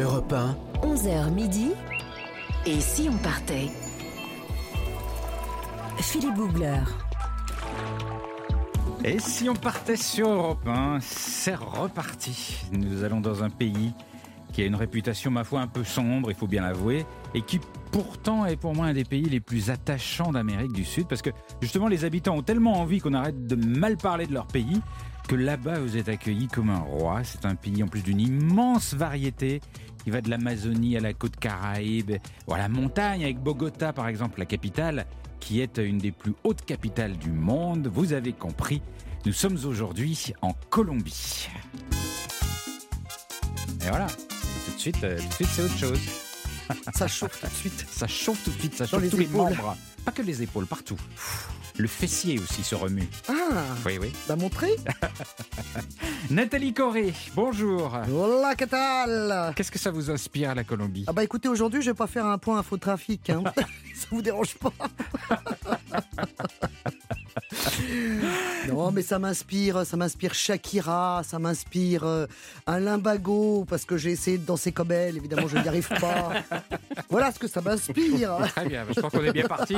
Europe 1, 11h midi. Et si on partait? Philippe Googler. Et si on partait sur Europe 1, c'est reparti. Nous allons dans un pays qui a une réputation, ma foi, un peu sombre, il faut bien l'avouer, et qui pourtant est pour moi un des pays les plus attachants d'Amérique du Sud, parce que justement les habitants ont tellement envie qu'on arrête de mal parler de leur pays, que là-bas vous êtes accueillis comme un roi. C'est un pays en plus d'une immense variété qui va de l'Amazonie à la côte Caraïbe, ou à la montagne avec Bogota par exemple, la capitale, qui est une des plus hautes capitales du monde. Vous avez compris, nous sommes aujourd'hui en Colombie. Et voilà, tout de suite, euh, tout de suite c'est autre chose. Ça chauffe tout de suite. Ça chauffe tout de suite, ça Dans chauffe les tous les membres. Pas que les épaules, partout. Le fessier aussi se remue. Ah, Oui, oui. bah montré. Nathalie Corré, bonjour. Hola, que tal? Qu'est-ce que ça vous inspire, la Colombie? Ah bah écoutez, aujourd'hui, je vais pas faire un point infotrafic. Hein. Ça vous dérange pas? Non, mais ça m'inspire, ça m'inspire Shakira, ça m'inspire euh, un limbago, parce que j'ai essayé de danser comme elle, évidemment, je n'y arrive pas. Voilà ce que ça m'inspire. Très bien, je crois qu'on est bien parti.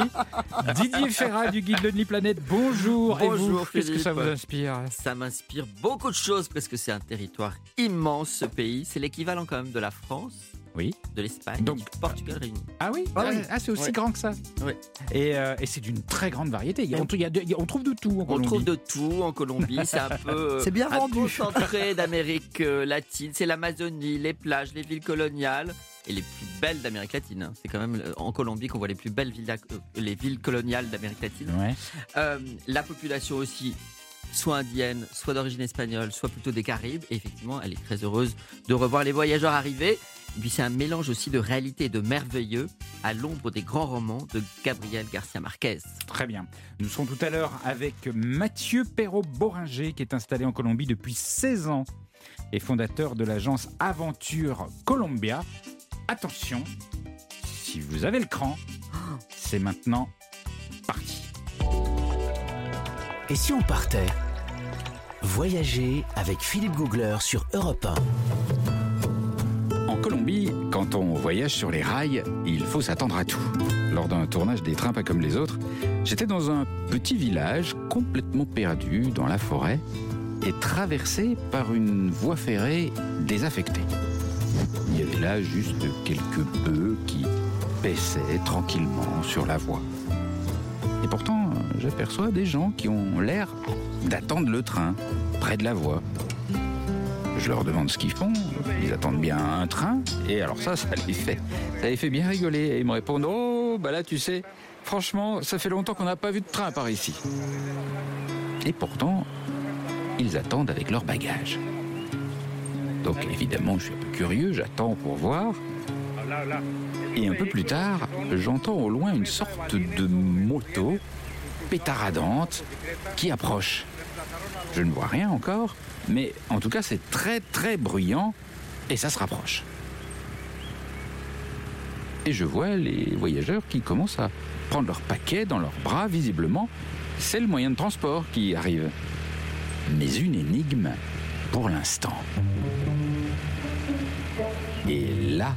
Didier Ferrat du Guide Lonely Planet, bonjour. Bonjour, qu'est-ce que ça vous inspire? Ça m'inspire beaucoup de choses parce que c'est un territoire immense ce pays. C'est l'équivalent quand même de la France, Oui. de l'Espagne, Donc- du Portugal réuni. Ah oui Ah oui. Ah, c'est aussi Ouais. grand que ça Oui. Et, euh, et c'est d'une très grande variété. Il y a- on, il y a de- il y a- on trouve de tout en On Colombie. trouve de tout en Colombie. C'est un peu euh, C'est bien un vendu. concentré d'Amérique euh, latine. C'est l'Amazonie, les plages, les villes coloniales et les plus belles d'Amérique latine. C'est quand même euh, en Colombie qu'on voit les plus belles villes, euh, les villes coloniales d'Amérique latine. Ouais. Euh, la population aussi, soit indienne, soit d'origine espagnole, soit plutôt des Caraïbes. Et effectivement, elle est très heureuse de revoir les voyageurs arriver. Et puis c'est un mélange aussi de réalité et de merveilleux à l'ombre des grands romans de Gabriel Garcia Marquez. Très bien. Nous serons tout à l'heure avec Mathieu Perrault-Boringer, qui est installé en Colombie depuis 16 ans et fondateur de l'agence Aventure Colombia. Attention, si vous avez le cran, c'est maintenant parti. et si on partait Voyager avec Philippe Googler sur Europe 1. En Colombie, quand on voyage sur les rails, il faut s'attendre à tout. Lors d'un tournage des trains pas comme les autres, j'étais dans un petit village complètement perdu dans la forêt et traversé par une voie ferrée désaffectée. Juste quelques bœufs qui paissaient tranquillement sur la voie. Et pourtant, j'aperçois des gens qui ont l'air d'attendre le train près de la voie. Je leur demande ce qu'ils font. Ils attendent bien un train. Et alors ça, ça les fait, ça les fait bien rigoler. Et ils me répondent Oh, bah là, tu sais, franchement, ça fait longtemps qu'on n'a pas vu de train par ici. Et pourtant, ils attendent avec leur bagage. Donc évidemment, je suis un peu curieux, j'attends pour voir. Et un peu plus tard, j'entends au loin une sorte de moto pétaradante qui approche. Je ne vois rien encore, mais en tout cas c'est très très bruyant et ça se rapproche. Et je vois les voyageurs qui commencent à prendre leur paquet dans leurs bras, visiblement. C'est le moyen de transport qui arrive. Mais une énigme pour l'instant. Et là,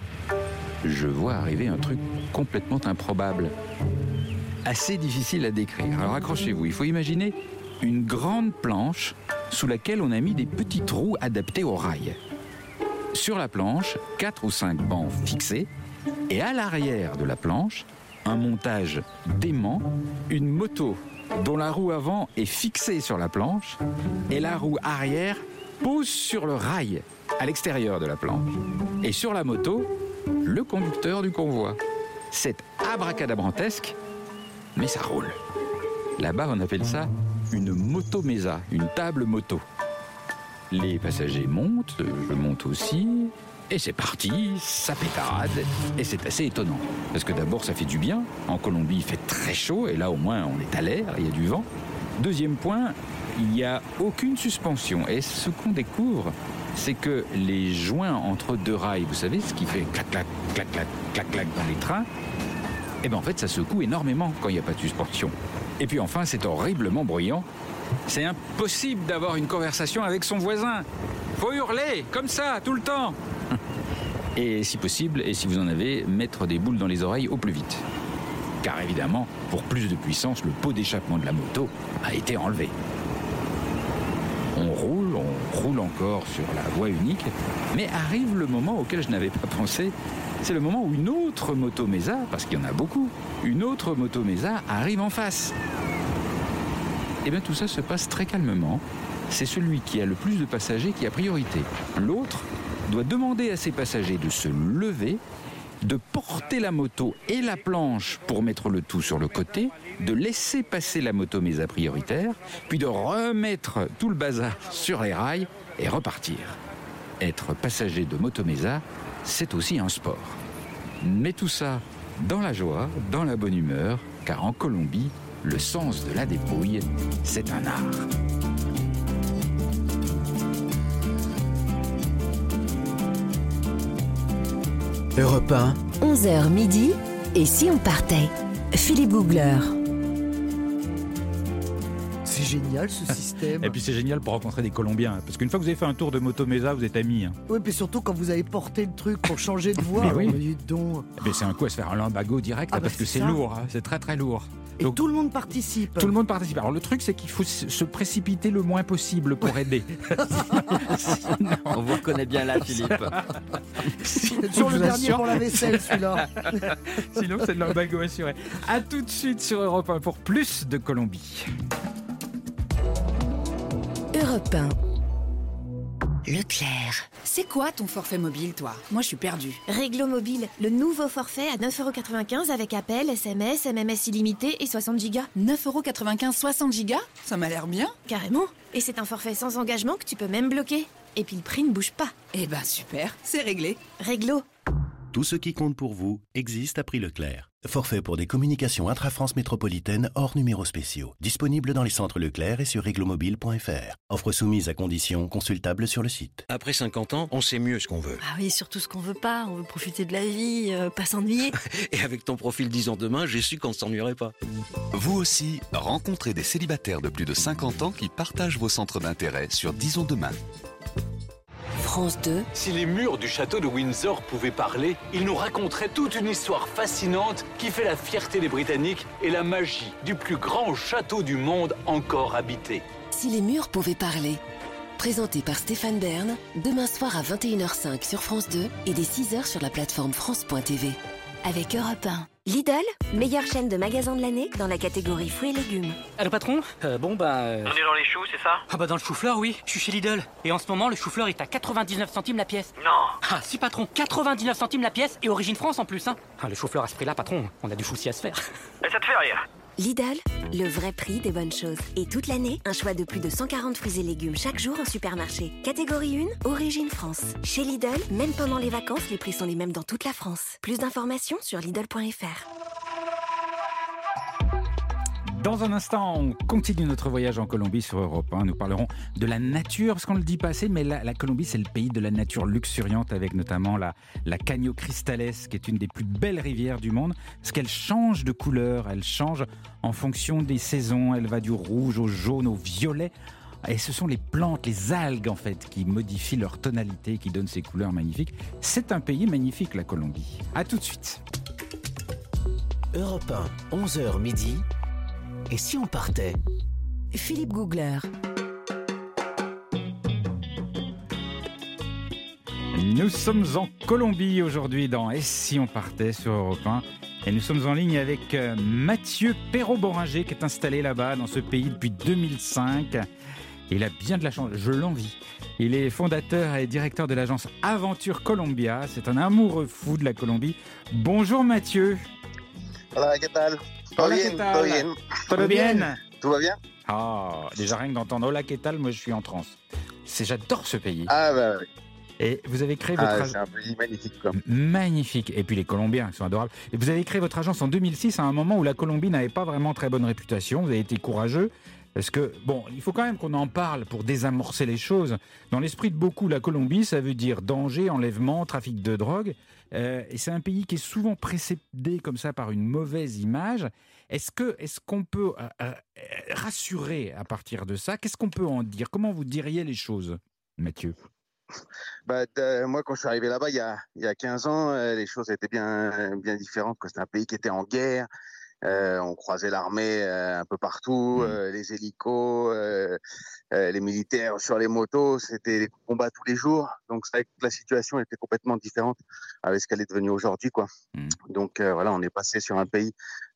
je vois arriver un truc complètement improbable. Assez difficile à décrire. Alors accrochez-vous, il faut imaginer une grande planche sous laquelle on a mis des petits trous adaptés au rail. Sur la planche, quatre ou cinq bancs fixés, et à l'arrière de la planche, un montage d'aimant, une moto dont la roue avant est fixée sur la planche, et la roue arrière pose sur le rail à l'extérieur de la planche. Et sur la moto, le conducteur du convoi. C'est abracadabrantesque, mais ça roule. Là-bas, on appelle ça une moto-mesa, une table moto. Les passagers montent, je monte aussi, et c'est parti, ça pétarade, et c'est assez étonnant. Parce que d'abord, ça fait du bien. En Colombie, il fait très chaud, et là, au moins, on est à l'air, il y a du vent. Deuxième point, il n'y a aucune suspension. Et ce qu'on découvre, c'est que les joints entre deux rails, vous savez, ce qui fait clac, clac, clac, clac, clac, clac dans les trains, eh bien en fait ça secoue énormément quand il n'y a pas de suspension. Et puis enfin c'est horriblement bruyant. C'est impossible d'avoir une conversation avec son voisin. Faut hurler, comme ça, tout le temps. Et si possible, et si vous en avez, mettre des boules dans les oreilles au plus vite. Car évidemment, pour plus de puissance, le pot d'échappement de la moto a été enlevé. On roule, on roule encore sur la voie unique, mais arrive le moment auquel je n'avais pas pensé. C'est le moment où une autre moto Mesa, parce qu'il y en a beaucoup, une autre moto Mesa arrive en face. Et bien tout ça se passe très calmement. C'est celui qui a le plus de passagers qui a priorité. L'autre doit demander à ses passagers de se lever, de porter la moto et la planche pour mettre le tout sur le côté, de laisser passer la moto Mesa prioritaire, puis de remettre tout le bazar sur les rails et repartir. Être passager de moto Mesa, c'est aussi un sport. Mais tout ça dans la joie, dans la bonne humeur, car en Colombie, le sens de la dépouille, c'est un art. Europe 1, 11h midi. Et si on partait? Philippe Googler. C'est génial ce système. Et puis c'est génial pour rencontrer des Colombiens. Parce qu'une fois que vous avez fait un tour de Moto Mesa, vous êtes amis. hein. Oui, puis surtout quand vous avez porté le truc pour changer de voix. Mais oui. oh, dites donc. Mais c'est un coup à se faire un limbago direct, Ah hein, bah parce que c'est lourd. hein. C'est très très lourd. Et Donc- tout le monde participe. Tout le monde participe. Alors le truc, c'est qu'il faut se précipiter le moins possible pour aider. On vous reconnaît bien là, Philippe. C'est toujours Je le dernier pour la vaisselle, celui-là. Sinon, c'est de l'imbago assuré. A tout de suite sur Europe 1 pour plus de Colombie. Europe 1. Leclerc. C'est quoi ton forfait mobile, toi? Moi, je suis perdu. Réglo Mobile, le nouveau forfait à 9,95€ avec appel, SMS, MMS illimité et 60 Go. 9,95€, 60 gigas? Ça m'a l'air bien. Carrément. Et c'est un forfait sans engagement que tu peux même bloquer. Et puis le prix ne bouge pas. Eh ben, super, c'est réglé. Réglo. Tout ce qui compte pour vous existe à prix Leclerc. Forfait pour des communications intra-France métropolitaine hors numéros spéciaux. Disponible dans les centres Leclerc et sur réglomobile.fr. Offre soumise à conditions consultables sur le site. Après 50 ans, on sait mieux ce qu'on veut. Ah oui, surtout ce qu'on veut pas. On veut profiter de la vie, euh, pas s'ennuyer. Et avec ton profil 10 ans demain, j'ai su qu'on ne s'ennuierait pas. Vous aussi, rencontrez des célibataires de plus de 50 ans qui partagent vos centres d'intérêt sur Disons Demain. France 2. Si les murs du château de Windsor pouvaient parler, ils nous raconteraient toute une histoire fascinante qui fait la fierté des Britanniques et la magie du plus grand château du monde encore habité. Si les murs pouvaient parler. Présenté par Stéphane Bern, demain soir à 21h05 sur France 2 et dès 6h sur la plateforme France.tv. Avec Europe 1. Lidl, meilleure chaîne de magasins de l'année dans la catégorie fruits et légumes. Allô patron Euh, Bon bah... euh, On est dans les choux, c'est ça? Ah bah dans le chou-fleur oui, je suis chez Lidl. Et en ce moment le chou-fleur est à 99 centimes la pièce. Non Ah si patron, 99 centimes la pièce et origine France en plus hein. Ah le chou-fleur à ce prix là patron, on a du souci à se faire. Et ça te fait rire Lidl, le vrai prix des bonnes choses. Et toute l'année, un choix de plus de 140 fruits et légumes chaque jour en supermarché. Catégorie 1, Origine France. Chez Lidl, même pendant les vacances, les prix sont les mêmes dans toute la France. Plus d'informations sur Lidl.fr. Dans un instant, on continue notre voyage en Colombie sur Europe 1. Nous parlerons de la nature, parce qu'on ne le dit pas assez, mais la, la Colombie, c'est le pays de la nature luxuriante, avec notamment la, la Caño Cristales, qui est une des plus belles rivières du monde, parce qu'elle change de couleur, elle change en fonction des saisons, elle va du rouge au jaune au violet. Et ce sont les plantes, les algues en fait, qui modifient leur tonalité, qui donnent ces couleurs magnifiques. C'est un pays magnifique, la Colombie. A tout de suite. Europe 1, 11h midi. Et si on partait Philippe Googler. Nous sommes en Colombie aujourd'hui dans Et si on partait sur Europe 1 et nous sommes en ligne avec euh, Mathieu Perrault-Boringer qui est installé là-bas dans ce pays depuis 2005. Il a bien de la chance, je l'envie. Il est fondateur et directeur de l'agence Aventure Colombia. C'est un amoureux fou de la Colombie. Bonjour Mathieu. Hola, ¿qué tal? ¿Todo Hola, bien? ¿Todo bien? Todo bien Tout va bien? Ah, déjà rien que d'entendre Hola, qu'est-ce que moi je suis en transe. C'est, j'adore ce pays. Ah, bah oui. Et vous avez créé votre Ah, agence. c'est un pays magnifique, quoi. Magnifique. Et puis les Colombiens, ils sont adorables. Et vous avez créé votre agence en 2006 à un moment où la Colombie n'avait pas vraiment très bonne réputation. Vous avez été courageux. Parce que, bon, il faut quand même qu'on en parle pour désamorcer les choses. Dans l'esprit de beaucoup, la Colombie, ça veut dire danger, enlèvement, trafic de drogue. Euh, et c'est un pays qui est souvent précédé comme ça par une mauvaise image. Est-ce que, est-ce qu'on peut euh, euh, rassurer à partir de ça? Qu'est-ce qu'on peut en dire? Comment vous diriez les choses, Mathieu? Bah, moi, quand je suis arrivé là-bas il y a, y a 15 ans, les choses étaient bien, bien différentes. C'était un pays qui était en guerre. Euh, on croisait l'armée euh, un peu partout, euh, les hélicos, euh, euh, les militaires sur les motos. C'était des combats tous les jours. Donc, c'est vrai que la situation était complètement différente avec ce qu'elle est devenue aujourd'hui. quoi. Donc, euh, voilà, on est passé sur un pays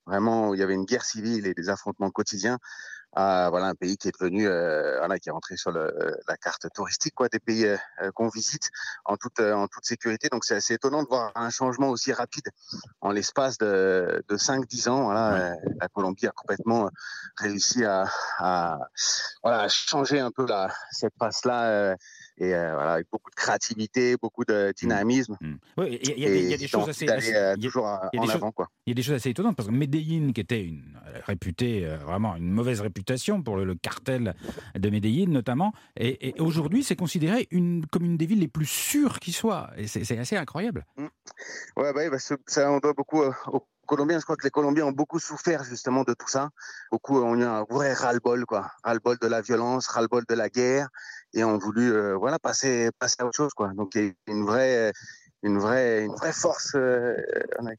vraiment où il y avait une guerre civile et des affrontements quotidiens à voilà un pays qui est devenu euh, voilà qui est rentré sur le, la carte touristique quoi des pays euh, euh, qu'on visite en toute euh, en toute sécurité. Donc c'est assez étonnant de voir un changement aussi rapide en l'espace de, de 5 10 ans voilà euh, la Colombie a complètement euh, réussi à, à voilà à changer un peu la cette passe là et euh, voilà avec beaucoup de créativité beaucoup de dynamisme Oui, il y, a- y des- il y a des Et choses assez, assez- euh, il y a- toujours il y a en des choses- avant quoi Il y a des choses assez étonnantes parce que Medellín, qui était une réputée euh, vraiment une mauvaise réputation pour le, le cartel de Medellín notamment, et, et aujourd'hui c'est considéré une, comme une des villes les plus sûres qui soit. Et c'est assez incroyable. Ouais, bah, bah, ça, on doit beaucoup aux Colombiens. Je crois que les Colombiens ont beaucoup souffert justement de tout ça. Beaucoup ont eu un vrai ras-le-bol, quoi. Ras-le-bol de la violence, ras-le-bol de la guerre, et ont voulu, euh, voilà, passer, passer à autre chose, quoi. Donc il y a une vraie, une vraie, une vraie force euh,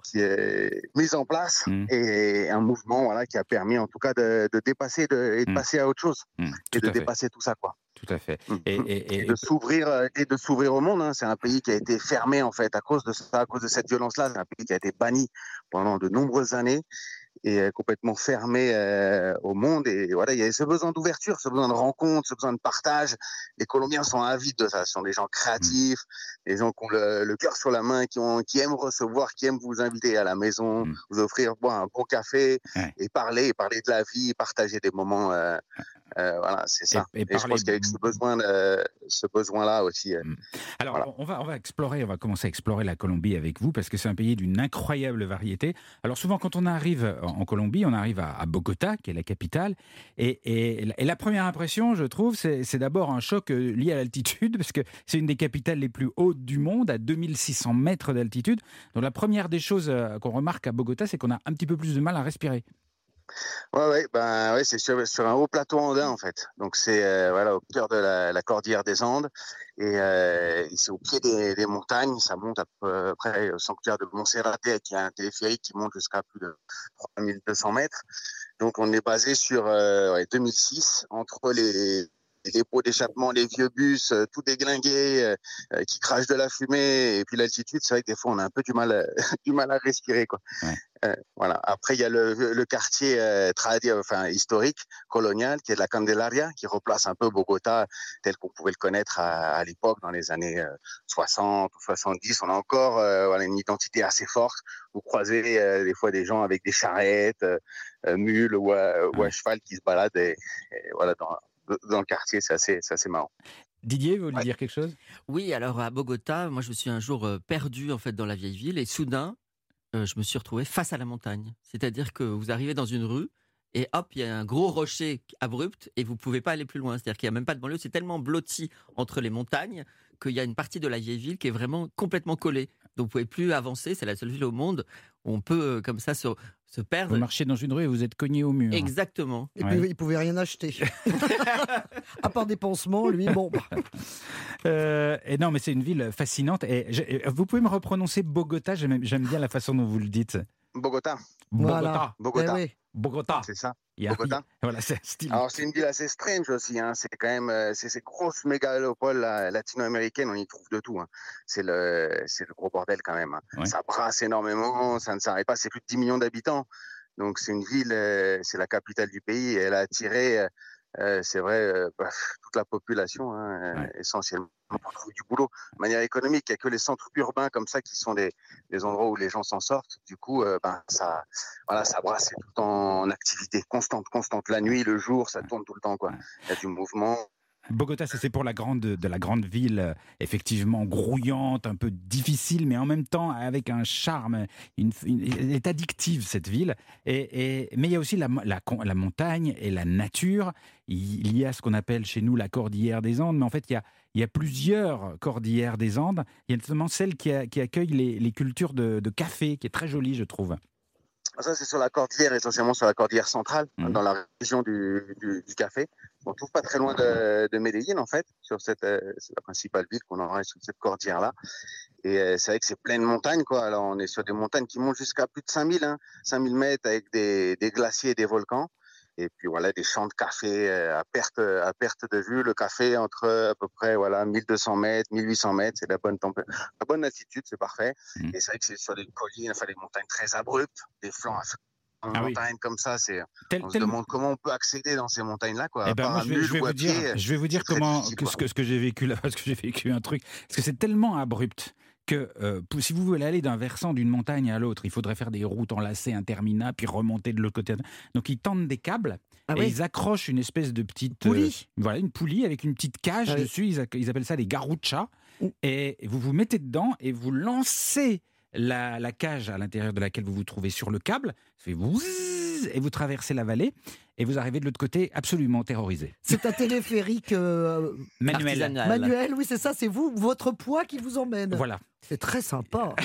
qui est mise en place et un mouvement, voilà, qui a permis en tout cas de, de dépasser de, et de passer à autre chose et tout de fait. dépasser tout ça, quoi. Tout à fait. Et, et- et- Et de s'ouvrir euh, et de s'ouvrir au monde. hein. C'est un pays qui a été fermé en fait à cause de ça, à cause de cette violence-là. C'est un pays qui a été banni pendant de nombreuses années et euh, complètement fermé euh, au monde. Et voilà, il y a ce besoin d'ouverture, ce besoin de rencontre, ce besoin de partage. Les Colombiens sont avides de ça. Ce sont des gens créatifs, des gens qui ont le, le cœur sur la main, qui, ont, qui aiment recevoir, qui aiment vous inviter à la maison, vous offrir boire un bon café et parler, et parler de la vie, partager des moments. euh, euh, voilà, c'est ça. Et- Et, et je pense qu'avec ce besoin, ce besoin-là aussi. euh, Alors, on, va, on va explorer, on va commencer à explorer la Colombie avec vous parce que c'est un pays d'une incroyable variété. Alors, souvent, quand on arrive en en Colombie, on arrive à, à Bogota, qui est la capitale, et, et la- première impression, je trouve, c'est d'abord un choc euh, lié à l'altitude parce que c'est une des capitales les plus hautes du monde, à 2600 mètres d'altitude. Donc, la première des choses euh, qu'on remarque à Bogota, c'est qu'on a un petit peu plus de mal à respirer. Ouais, ben, c'est sur, un haut plateau andin en fait. Donc c'est euh, au cœur de la, cordillère des Andes et, euh, c'est au pied des, montagnes. Ça monte à peu près au sanctuaire de Monserrate qui a un téléphérique qui monte jusqu'à plus de 3200 mètres. Donc on est basé sur euh, ouais, 2006 entre les les dépôts d'échappement, les vieux bus, euh, tout déglingué, euh, euh, qui crachent de la fumée, et puis l'altitude, c'est vrai que des fois on a un peu du mal, à- du mal à respirer, quoi. Euh, voilà. Après, il y a le, le quartier euh, tradi- enfin historique, colonial, qui est de la Candelaria, qui replace un peu Bogota tel qu'on pouvait le connaître à, à l'époque, dans les années euh, 60 ou 70. On a encore euh, voilà, une identité assez forte. Vous croisez euh, des fois des gens avec des charrettes, mules ou à, ou à cheval qui se baladent et, et voilà, dans, dans le quartier. C'est assez, c'est assez marrant. Didier, vous voulez dire quelque chose? Oui, alors à Bogota, moi je me suis un jour euh, perdu en fait dans la vieille ville et soudain, euh, je me suis retrouvé face à la montagne. C'est-à-dire que vous arrivez dans une rue et hop, il y a un gros rocher abrupt et vous pouvez pas aller plus loin. C'est-à-dire qu'il n'y a même pas de banlieue, c'est tellement blotti entre les montagnes qu'il y a une partie de la vieille ville qui est vraiment complètement collée. Donc vous pouvez plus avancer, c'est la seule ville au monde où on peut euh, comme ça se, se perdre. Vous marchez dans une rue et vous êtes cogné au mur. Exactement. Et Ouais. puis, il pouvait rien acheter. à part des pansements, lui, bon. bah. Euh, et non, mais c'est une ville fascinante. Et vous pouvez me reprononcer Bogota? J'aime bien la façon dont vous le dites. Bogota. Bogota. Bogota. Eh oui. Bogota. C'est ça. Il a- Bogota. Voilà, c'est style. Alors c'est une ville assez strange aussi. Hein. C'est quand même euh, c'est ces grosses mégalopoles là, latino-américaines. On y trouve de tout. Hein. C'est le c'est le gros bordel quand même. hein. Ça brasse énormément. Ça ne s'arrête pas. C'est plus de 10 millions d'habitants. Donc c'est une ville. euh, c'est la capitale du pays. Et elle a attiré. Euh, c'est vrai euh, bah, toute la population hein, essentiellement pour trouver du boulot. De manière économique, il n'y a que les centres urbains comme ça qui sont des, des endroits où les gens s'en sortent. Du coup, euh, ben, ça, voilà, ça brasse c'est tout le temps en activité constante, constante. La nuit, le jour, ça tourne tout le temps. quoi. Il y a du mouvement. Bogota, c'est pour la grande, de la grande ville, euh, effectivement grouillante, un peu difficile, mais en même temps avec un charme. Une, une- elle est addictive, cette ville. Et, et- mais il y a aussi la, montagne et la nature. Il y a ce qu'on appelle chez nous la cordillère des Andes, mais en fait, il y a, il y a plusieurs cordillères des Andes. Il y a notamment celle qui, a- qui accueille les, les cultures de, de café, qui est très jolie, je trouve. Ça, c'est sur la cordillère, essentiellement sur la cordillère centrale, Mhm. dans la région du, du, du café. On trouve pas très loin de, de Medellín, en fait, sur cette, euh, c'est la principale ville qu'on aurait sur cette cordillère-là. Et euh, c'est vrai que c'est plein de montagnes, quoi. Alors, on est sur des montagnes qui montent jusqu'à plus de 5000, hein, 5000 mètres avec des, des glaciers et des volcans. Et puis voilà, des champs de café euh, à perte, à perte de vue. Le café entre à peu près voilà 1200 mètres, 1800 mètres, c'est la bonne la bonne altitude, c'est parfait. Mmh. Et c'est vrai que c'est sur des collines, enfin des montagnes très abruptes, des flancs en Ah oui. montagne comme ça. C'est Tel- on se tel- demande comment on peut accéder dans ces montagnes-là, quoi. Eh ben, moi, je vais, je vous dire, pied, je vais vous dire comment que ce que, ce que j'ai vécu là, parce que j'ai vécu un truc. Parce que c'est tellement abrupt que euh, si vous voulez aller d'un versant d'une montagne à l'autre, il faudrait faire des routes enlacées interminables, puis remonter de l'autre côté. Donc ils tendent des câbles Ah et oui. ils accrochent une espèce de petite Poulie. euh, voilà, une poulie avec une petite cage Ah oui. dessus. Ils, appellent ça les garouchas. Et vous vous mettez dedans et vous lancez la, la cage à l'intérieur de laquelle vous vous trouvez sur le câble. Ça fait bzzz, et vous traversez la vallée et vous arrivez de l'autre côté absolument terrorisé. C'est un téléphérique euh, Manuel. Artisanal. manuel, oui, c'est ça, c'est vous, votre poids qui vous emmène. Voilà. C'est très sympa.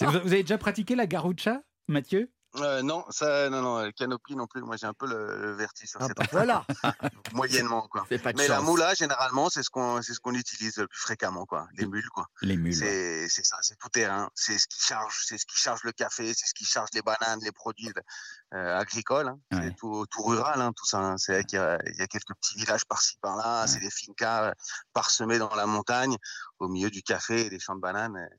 Vous avez déjà pratiqué la garoucha, Mathieu? Euh, non, ça, non, non, le canopy non plus. Moi, j'ai un peu le, le vertige sur Ah, cette bah, voilà. Moyennement, quoi. Pas Mais la moula, généralement, c'est ce qu'on, c'est ce qu'on utilise le plus fréquemment, quoi. Les mules, quoi. Les mules. ouais. C'est, c'est ça, c'est tout terrain. C'est ce qui charge, c'est ce qui charge le café, c'est ce qui charge les bananes, les produits euh, agricoles. hein. Ouais. C'est tout, tout rural, hein, tout ça. hein. C'est vrai qu'il y a, il y a quelques petits villages par-ci par-là. C'est des fincas euh, parsemés dans la montagne, au milieu du café et des champs de bananes. euh.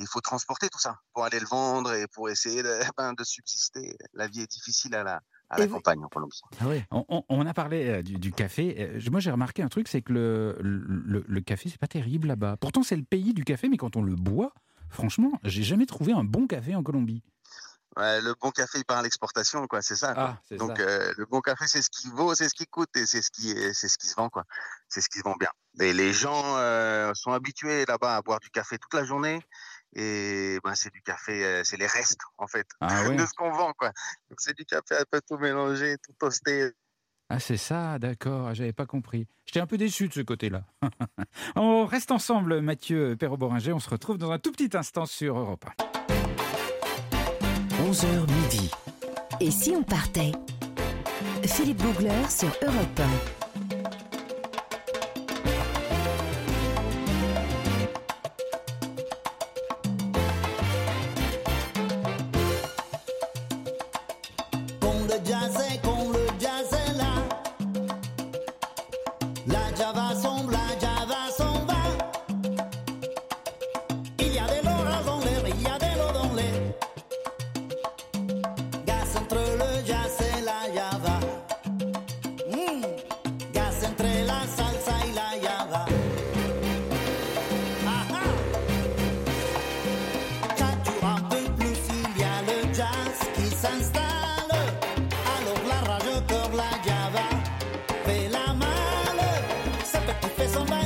Il faut transporter tout ça pour aller le vendre et pour essayer de, ben, de subsister. La vie est difficile à la, à la Et vous- campagne en Colombie. On, on- on a parlé euh, du, du café. Euh, Moi, j'ai remarqué un truc, c'est que le, le, le café, c'est pas terrible là-bas. Pourtant, c'est le pays du café, mais quand on le boit, franchement, j'ai jamais trouvé un bon café en Colombie. Ouais, le bon café, il part à l'exportation, quoi. C'est ça. quoi. Ah, Donc, ça. euh, le bon café, c'est ce qui vaut, c'est ce qui coûte et c'est ce qui, est- c'est ce qui se vend, quoi. C'est ce qui se vend bien. Et les gens euh, sont habitués là-bas à boire du café toute la journée et ben, c'est du café, euh, c'est les restes en fait ah de ce qu'on vend quoi. Donc c'est du café un peu tout mélangé, tout toasté. Ah, c'est ça, d'accord, ah, j'avais pas compris. J'étais un peu déçu de ce côté-là. on reste ensemble, Mathieu Perrault-Boringer. On se retrouve dans un tout petit instant sur Europe 1. 11h midi. Et si on partait? Philippe Bougler sur Europe 1. Ce petit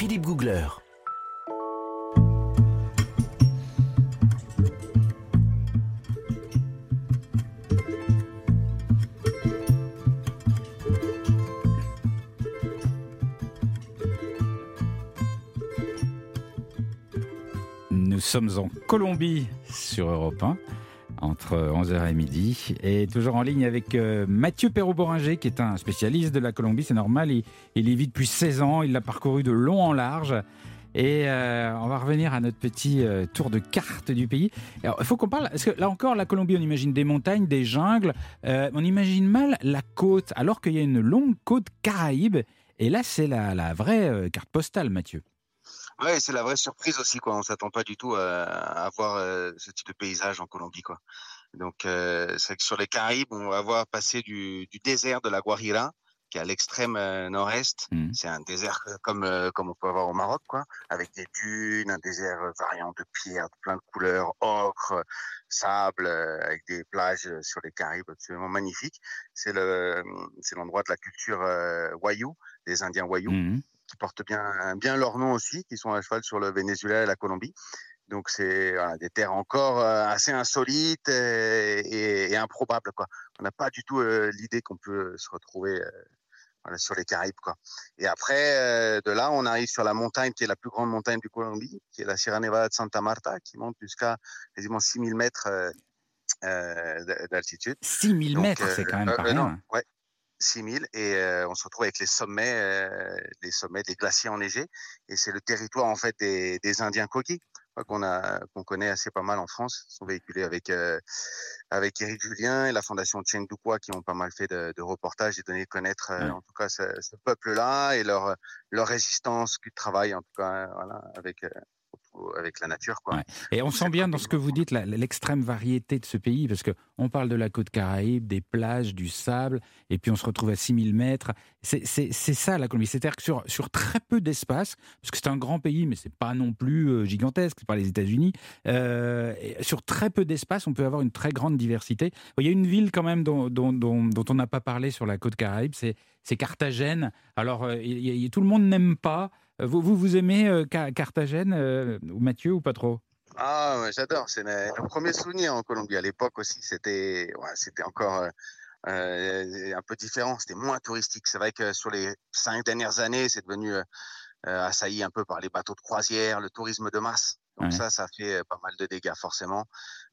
Philippe Googler. Nous sommes en Colombie sur Europe 1 entre 11h et midi. Et toujours en ligne avec euh, Mathieu Perrault-Boringer qui est un spécialiste de la Colombie, c'est normal, il, y vit depuis 16 ans, il l'a parcouru de long en large. Et euh, on va revenir à notre petit euh, tour de carte du pays. Il faut qu'on parle, parce que là encore, la Colombie, on imagine des montagnes, des jungles, euh, on imagine mal la côte, alors qu'il y a une longue côte caraïbe, et là c'est la, vraie euh, carte postale, Mathieu. Ouais, c'est la vraie surprise aussi, quoi. On s'attend pas du tout à, à voir euh, ce type de paysage en Colombie, quoi. Donc, euh, c'est que sur les Caraïbes, on va voir passer du, du désert de la Guajira, qui est à l'extrême euh, nord-est. C'est un désert comme euh, comme on peut avoir au Maroc, quoi, avec des dunes, un désert euh, variant de pierres, de plein de couleurs, ocre, sable, euh, avec des plages euh, sur les Caraïbes absolument magnifiques. C'est le c'est l'endroit de la culture euh, Wayuu, des Indiens Wayuu Mhm. Qui portent bien, bien leur nom aussi, qui sont à cheval sur le Venezuela et la Colombie. Donc c'est voilà, des terres encore euh, assez insolites et, et- et improbables. Quoi. On n'a pas du tout euh, l'idée qu'on peut se retrouver euh, voilà, sur les Caraïbes. Quoi. Et après, euh, de là, on arrive sur la montagne qui est la plus grande montagne du Colombie, qui est la Sierra Nevada de Santa Marta, qui monte jusqu'à quasiment 6000 mètres d'altitude. 6000 Donc, mètres, c'est quand même pas non, rien. ouais, 6000 et euh, on se retrouve avec les sommets, euh, les sommets des glaciers enneigés et c'est le territoire en fait des, des Indiens quoi, qu'on a qu'on connaît assez pas mal en France. Ils sont véhiculés avec euh, avec Éric Julien et la fondation Cheng Dukwa qui ont pas mal fait de, de reportages et donné connaître euh, en tout cas ce, ce peuple-là et leur leur résistance, qui travaille en tout cas euh, voilà avec euh, avec la nature quoi. Ouais. Et on sent bien dans ce que vous dites l'extrême variété de ce pays, parce que on parle de la côte caraïbe, des plages, du sable, et puis on se retrouve à 6000 mètres. C'est ça la Colombie. C'est-à-dire que sur, sur très peu d'espace, parce que c'est un grand pays, mais c'est pas non plus euh, gigantesque, c'est pas les États-Unis, euh, sur très peu d'espace, on peut avoir une très grande diversité. Il y a une ville quand même dont, dont, dont- dont on n'a pas parlé sur la côte caraïbe, c'est Carthagène. Alors, euh, y y tout le monde n'aime pas. Vous, vous, vous aimez euh, Ca- Carthagène, euh, Mathieu, ou pas trop? Ah, j'adore. C'est le premier souvenir en Colombie. À l'époque aussi, c'était encore euh, euh, un peu différent. C'était moins touristique. C'est vrai que sur les cinq dernières années, c'est devenu euh, euh, assailli un peu par les bateaux de croisière, le tourisme de masse. Donc Ouais. ça, ça fait pas mal de dégâts forcément.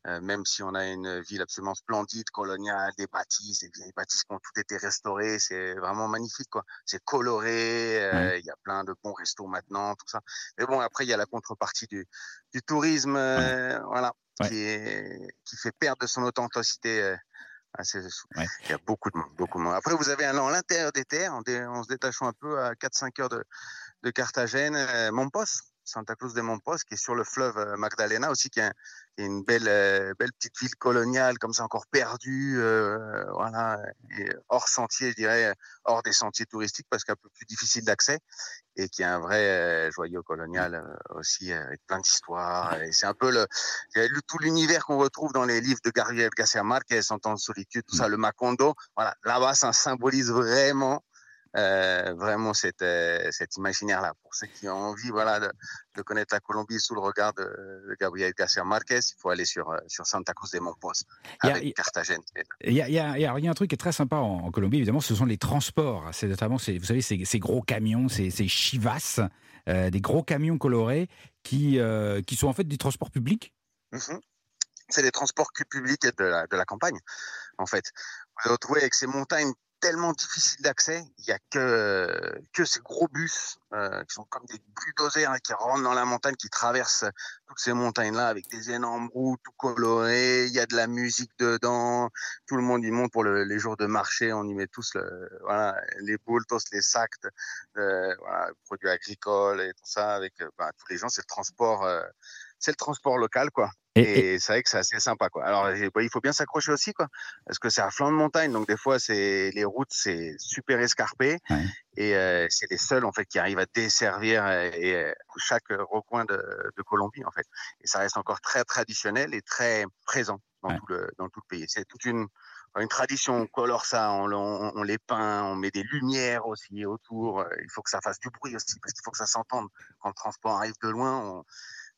Euh, même si on a une ville absolument splendide, coloniale, des bâtisses, des vieilles bâtisses qui ont toutes été restaurées, c'est vraiment magnifique quoi. C'est coloré, euh, il y a plein de bons restos maintenant, tout ça. Mais bon, après il y a la contrepartie du, du tourisme, euh, voilà, qui est qui fait perdre son authenticité. à ces- Il y a beaucoup de monde, beaucoup de monde. Après, vous avez un à l'intérieur des terres, en, dé- en se détachant un peu à 4-5 heures de, de Carthagène, euh, Mompos, Santa Cruz de Mompos, qui est sur le fleuve euh, Magdalena aussi, qui est, un- qui est une belle, euh, belle petite ville coloniale, comme ça encore perdue, euh, voilà, et hors sentier, je dirais, hors des sentiers touristiques, parce qu'un peu plus difficile d'accès, et qui est un vrai euh, joyau colonial aussi, avec plein d'histoires. Et c'est un peu le, tout l'univers qu'on retrouve dans les livres de Gabriel Garcia Marquez, Cent ans de solitude, tout ça, le Macondo. Voilà, là-bas, ça symbolise vraiment, euh, vraiment cet, euh, cet imaginaire-là. Pour ceux qui ont envie, voilà, de, de connaître la Colombie sous le regard de, de Gabriel Garcia Marquez, il faut aller sur, euh, sur Santa Cruz de y a- avec. Il y, a, il y a- y un truc qui est très sympa en, en Colombie, évidemment, ce sont les transports. C'est notamment, vous savez, ces, ces gros camions, ces, ces chivas, euh, des gros camions colorés qui, qui sont en fait des transports publics? Mhm. C'est les transports pu- publics de la, de la campagne, en fait. Vous vous retrouvez avec ces montagnes tellement difficiles d'accès, il n'y a que, que ces gros bus euh, qui sont comme des bulldozers hein, qui rentrent dans la montagne, qui traversent toutes ces montagnes-là avec des énormes roues tout colorées, il y a de la musique dedans, tout le monde y monte pour le- les jours de marché, on y met tous le, voilà, les bultos, les sacs, de, voilà, produits agricoles et tout ça, avec euh, bah, tous les gens, c'est le transport. euh, c'est le transport local, quoi. Et- Et, c'est vrai que c'est assez sympa, quoi. Alors, et, bah, il faut bien s'accrocher aussi, quoi, parce que c'est à flanc de montagne, donc des fois, c'est les routes, c'est super escarpé, et euh, c'est les seuls, en fait, qui arrivent à desservir euh, et, euh, chaque recoin de, de Colombie, en fait. Et ça reste encore très traditionnel et très présent dans tout le dans tout le pays. C'est toute une une tradition, on colore ça, on, on- on les peint, on met des lumières aussi autour. Il faut que ça fasse du bruit aussi, parce qu'il faut que ça s'entende. Quand le transport arrive de loin, on-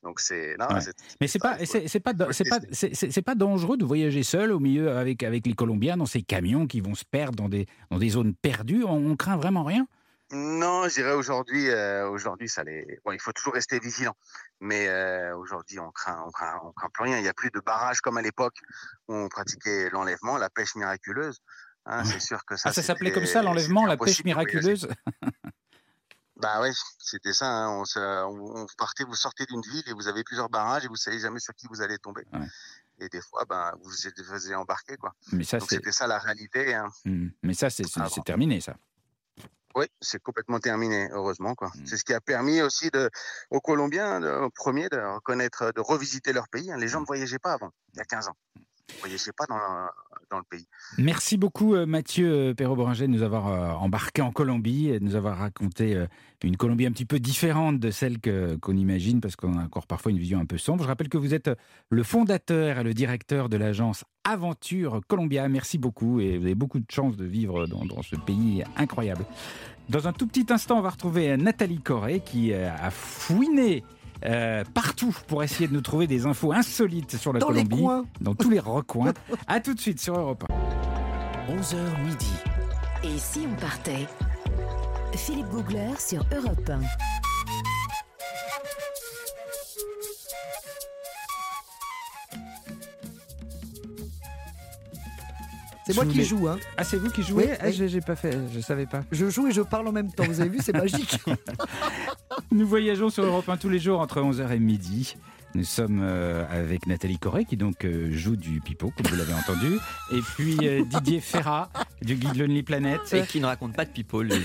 donc c'est. Ouais. Mais c'est pas, c'est pas, c'est pas, dangereux de voyager seul au milieu avec avec les Colombiens dans ces camions qui vont se perdre dans des dans des zones perdues? On, on craint vraiment rien? Non, je dirais aujourd'hui, euh, aujourd'hui, ça les. Bon, il faut toujours rester vigilant, mais euh, aujourd'hui, on craint, on craint, on craint plus rien. Il n'y a plus de barrages comme à l'époque où on pratiquait l'enlèvement, la pêche miraculeuse. Hein, c'est sûr que ça. Ah, ça s'appelait comme ça l'enlèvement, la pêche miraculeuse? Bah oui, c'était ça. hein, On, se- on- on partait, vous sortez d'une ville et vous avez plusieurs barrages et vous savez jamais sur qui vous allez tomber. Et des fois, ben, vous vous faisiez embarquer, quoi. Mais ça, c'était ça la réalité. hein. Hmm. Mais ça, c'est Ah bon. terminé, ça. Oui, c'est complètement terminé, heureusement. quoi. Mmh. C'est ce qui a permis aussi de, aux Colombiens, de- aux premiers, de reconnaître, de revisiter leur pays. hein. Les Mmh. gens ne voyageaient pas avant, il y a 15 ans. Ne pas dans, le- pays. Merci beaucoup euh, Mathieu Perrault-Boringer de nous avoir euh, embarqué en Colombie et de nous avoir raconté euh, une Colombie un petit peu différente de celle qu'on imagine parce qu'on a encore parfois une vision un peu sombre. Je rappelle que vous êtes le fondateur et le directeur de l'agence Aventure Colombia. Merci beaucoup et vous avez beaucoup de chance de vivre dans, dans ce pays incroyable. Dans un tout petit instant, on va retrouver Nathalie Corré qui euh, a fouiné euh, partout pour essayer de nous trouver des infos insolites sur la Dans Colombie, dans tous les recoins. à tout de suite sur Europe 1. 11h midi. Et si on partait? Philippe Googler sur Europe 1. C'est moi qui joue. Hein. Ah, c'est vous qui jouez? Oui, Ah, j'ai pas fait, je savais pas. Je joue et je parle en même temps. Vous avez vu, c'est magique. Nous voyageons sur Europe 1 tous les jours entre 11h et midi. Nous sommes euh, avec Nathalie Corré qui donc euh, joue du pipeau, comme vous l'avez entendu, et puis euh, Didier Ferrat du guide Lonely Planet. Et qui ne raconte pas de people, lui.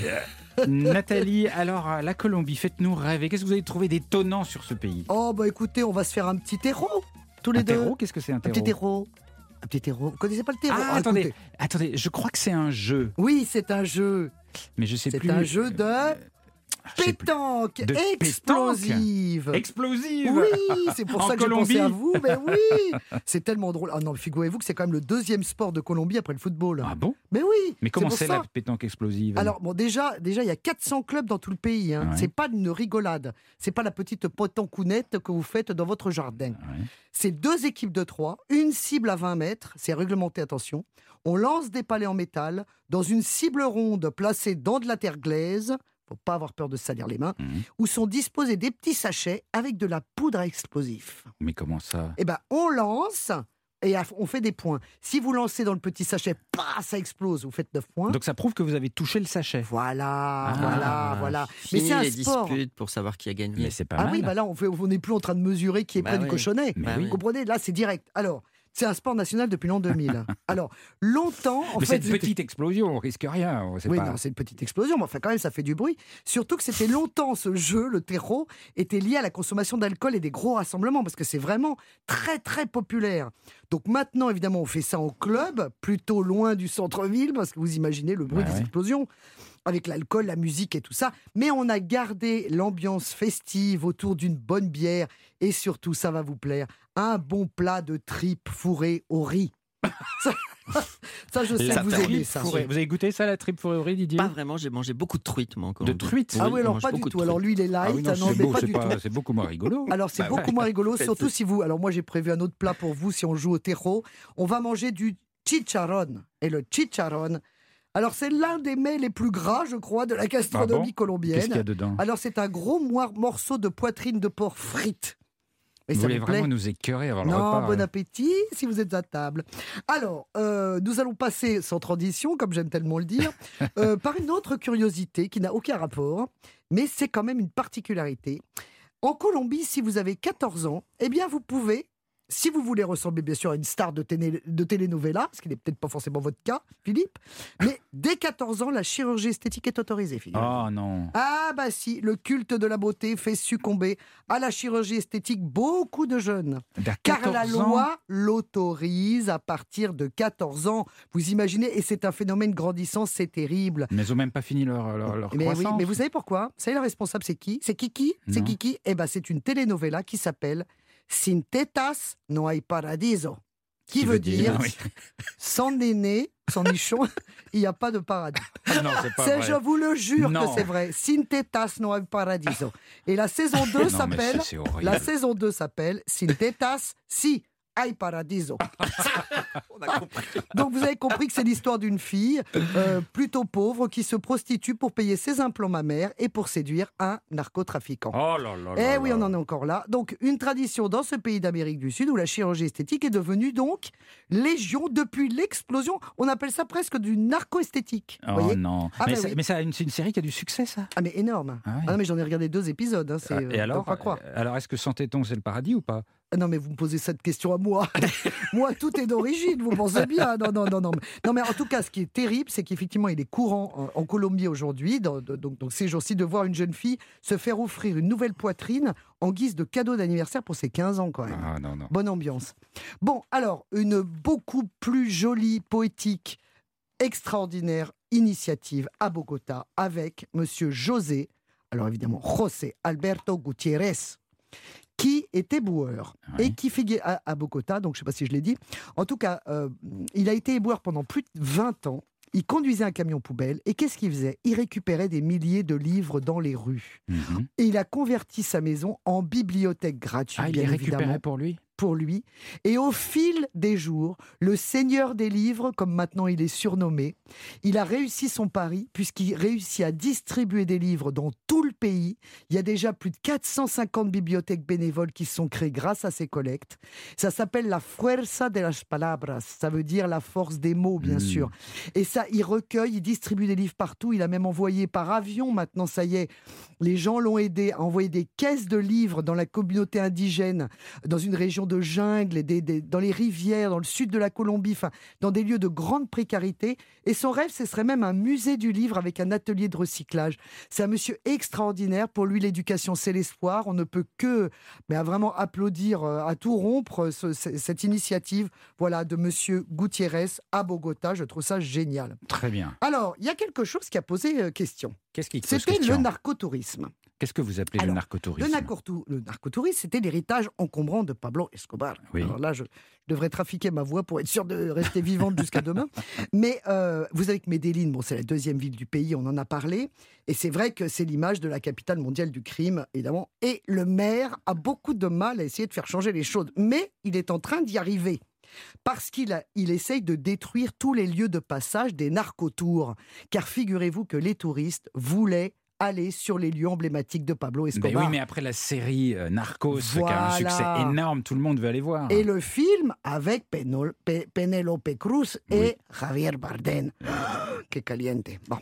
Nathalie, alors la Colombie, faites-nous rêver. Qu'est-ce que vous avez trouvé d'étonnant sur ce pays? Oh, bah écoutez, on va se faire un petit terreau, tous les Un deux. terreau Qu'est-ce que c'est un Un petit terreau? terreau. Un petit terreau. Vous connaissez pas le terreau? Ah, attendez, écoutez. attendez, je crois que c'est un jeu, Oui, c'est un jeu. mais je sais C'est plus. un jeu de. Pétanque explosive. Explosive Oui, c'est pour En ça que j'ai pensé Colombie. à vous. Mais oui, c'est tellement drôle. Ah non, figurez-vous que c'est quand même le deuxième sport de Colombie après le football. Ah bon? Mais oui. Mais comment c'est la pétanque explosive? Alors bon, déjà, déjà, il y a 400 clubs dans tout le pays. Hein. Ouais. C'est pas une rigolade. C'est pas la petite potancounette que vous faites dans votre jardin. C'est deux équipes de trois, une cible à 20 mètres. C'est réglementé, attention. On lance des palets en métal dans une cible ronde placée dans de la terre glaise. Faut pas avoir peur de se salir les mains. Mhm. Où sont disposés des petits sachets avec de la poudre à explosif. Mais comment ça? Eh ben, on lance. Et on fait des points. Si vous lancez dans le petit sachet, pah, ça explose, vous faites 9 points. Donc ça prouve que vous avez touché le sachet. Voilà, Ah. voilà, voilà. Mais c'est un les sport. disputes pour savoir qui a gagné. Mais c'est pas Ah mal. oui, bah là, on n'est plus en train de mesurer qui est Bah près du cochonnet. Bah Vous oui. comprenez? Là, c'est direct. Alors, c'est un sport national depuis l'an 2000. Alors, longtemps, en Mais fait. cette petite explosion, on risque rien. Oui, pas- non, c'est une petite explosion, mais enfin, quand même, ça fait du bruit. Surtout que c'était longtemps, ce jeu, le terreau, était lié à la consommation d'alcool et des gros rassemblements, parce que c'est vraiment très, très populaire. Donc maintenant, évidemment, on fait ça en club, plutôt loin du centre-ville, parce que vous imaginez le bruit Ouais, des ouais. explosions, avec l'alcool, la musique et tout ça. Mais on a gardé l'ambiance festive autour d'une bonne bière, et surtout, ça va vous plaire, un bon plat de tripes fourrées au riz. ça, ça, je sais que vous tripe aimez ça. fourrée. Vous avez goûté ça, la tripe fourrée au riz, Didier? Pas vraiment, j'ai mangé beaucoup de truites, moi, encore. De truites? Ah oui, alors pas du tout. Alors lui, il est light. Ah oui, non, ah non, mais beau, pas du pas- tout. c'est beaucoup moins rigolo. Alors c'est Bah beaucoup ouais. moins rigolo, surtout si vous. Alors moi j'ai prévu un autre plat pour vous si on joue au terreau. On va manger du chicharron. Et le chicharron, alors c'est l'un des mets les plus gras, je crois, de la gastronomie Ah bon? colombienne. Qu'est-ce qu'il y a dedans? Alors c'est un gros morceau de poitrine de porc frite. Et Vous ça voulez vous vraiment nous écœurer avant le non, repas bon ouais. appétit si vous êtes à table. Alors, euh, nous allons passer sans transition, comme j'aime tellement le dire, euh, par une autre curiosité qui n'a aucun rapport, mais c'est quand même une particularité. En Colombie, si vous avez 14 ans, eh bien vous pouvez, si vous voulez ressembler bien sûr à une star de, télé, de telenovela, ce qui n'est peut-être pas forcément votre cas, Philippe, mais dès 14 ans, la chirurgie esthétique est autorisée, Philippe. Oh non. Ah bah si, le culte de la beauté fait succomber à la chirurgie esthétique beaucoup de jeunes. D'à Car la 14 ans loi l'autorise à partir de 14 ans. Vous imaginez, et c'est un phénomène grandissant, c'est terrible. Mais ils n'ont même pas fini leur, leur, leur Mais oui, mais vous savez pourquoi? Vous savez, la responsable, c'est qui? C'est Kiki? C'est. Kiki? Eh ben, c'est une telenovela qui s'appelle Sin tetas no hay paradiso. qui, veut dire, oui. sans néné, sans nichon, il n'y a pas de paradis. Ah non, c'est pas C'est- vrai. je vous le jure Non. que c'est vrai. Sin tetas no hay paradiso. Et la saison 2 Non, mais s'appelle. La saison 2 s'appelle Sin tetas si hay paradiso. Donc vous avez compris que c'est l'histoire d'une fille euh, plutôt pauvre qui se prostitue pour payer ses implants mammaires et pour séduire un narcotrafiquant. Oh là là Eh là oui, là. on en est encore là. Donc, une tradition dans ce pays d'Amérique du Sud où la chirurgie esthétique est devenue donc légion depuis l'explosion. On appelle ça presque du narco-esthétique. Oh voyez non. Ah, mais bah ça- oui. mais ça, une- c'est une série qui a du succès, ça? Ah, mais énorme. Ah. Ah non, mais j'en ai regardé deux épisodes. hein, Ah, euh, Et alors, pas croire. euh, alors est-ce que Santéton, c'est le paradis ou pas? Ah Non, mais vous me posez cette question à moi. moi, tout est d'origine, vous pensez bien. Non, non, non, non. Non, mais en tout cas, ce qui est terrible, c'est qu'effectivement, il est courant en, en Colombie aujourd'hui, donc ces jours-ci, de voir une jeune fille se faire offrir une nouvelle poitrine en guise de cadeau d'anniversaire pour ses 15 ans, quand même. Ah non, non. Bonne ambiance. Bon, alors, une beaucoup plus jolie, poétique, extraordinaire initiative à Bogota avec Monsieur José, alors évidemment José Alberto Gutiérrez, qui était boueur et qui figurait à, à Bogota, donc je ne sais pas si je l'ai dit. En tout cas, euh, il a été éboueur pendant plus de 20 ans. Il conduisait un camion poubelle et qu'est-ce qu'il faisait? Il récupérait des milliers de livres dans les rues. Mhm. Et il a converti sa maison en bibliothèque gratuite. Ah, il bien les récupérait évidemment pour lui? Pour lui. Et au fil des jours, le seigneur des livres, comme maintenant il est surnommé, il a réussi son pari puisqu'il réussit à distribuer des livres dans tout le pays. Il y a déjà plus de 450 bibliothèques bénévoles qui se sont créées grâce à ces collectes. Ça s'appelle la fuerza de las palabras. Ça veut dire la force des mots, bien Mm. sûr. Et ça, il recueille, il distribue des livres partout. Il a même envoyé par avion, maintenant ça y est, les gens l'ont aidé à envoyer des caisses de livres dans la communauté indigène, dans une région de jungle, et des- des- dans les rivières, dans le sud de la Colombie, enfin, dans des lieux de grande précarité. Et son rêve, ce serait même un musée du livre avec un atelier de recyclage. C'est un monsieur extraordinaire. Pour lui, l'éducation, c'est l'espoir. On ne peut que mais à vraiment applaudir, euh, à tout rompre, ce- ce- cette initiative voilà, de monsieur Gutiérrez à Bogota. Je trouve ça génial. Très bien. Alors, il y a quelque chose qui a posé euh, question. Qu'est-ce qui C'était le narcotourisme. Qu'est-ce que vous appelez le Alors, narcotourisme Le, narcotou- le narcotourisme, c'était l'héritage encombrant de Pablo Escobar. Oui. Alors là, je devrais trafiquer ma voix pour être sûr de rester vivante jusqu'à demain. Mais euh, vous savez que Medellín, bon, c'est la deuxième ville du pays, on en a parlé. Et c'est vrai que c'est l'image de la capitale mondiale du crime, évidemment. Et le maire a beaucoup de mal à essayer de faire changer les choses. Mais il est en train d'y arriver. Parce qu'il il essaye de détruire tous les lieux de passage des narcotours. Car figurez-vous que les touristes voulaient aller sur les lieux emblématiques de Pablo Ben Escobar. oui, mais après la série euh, Narcos, qui a un succès énorme, tout le monde veut aller voir. Et le film avec Penol- Pe- Penélope Cruz et Javier Bardem. Que caliente. Bon.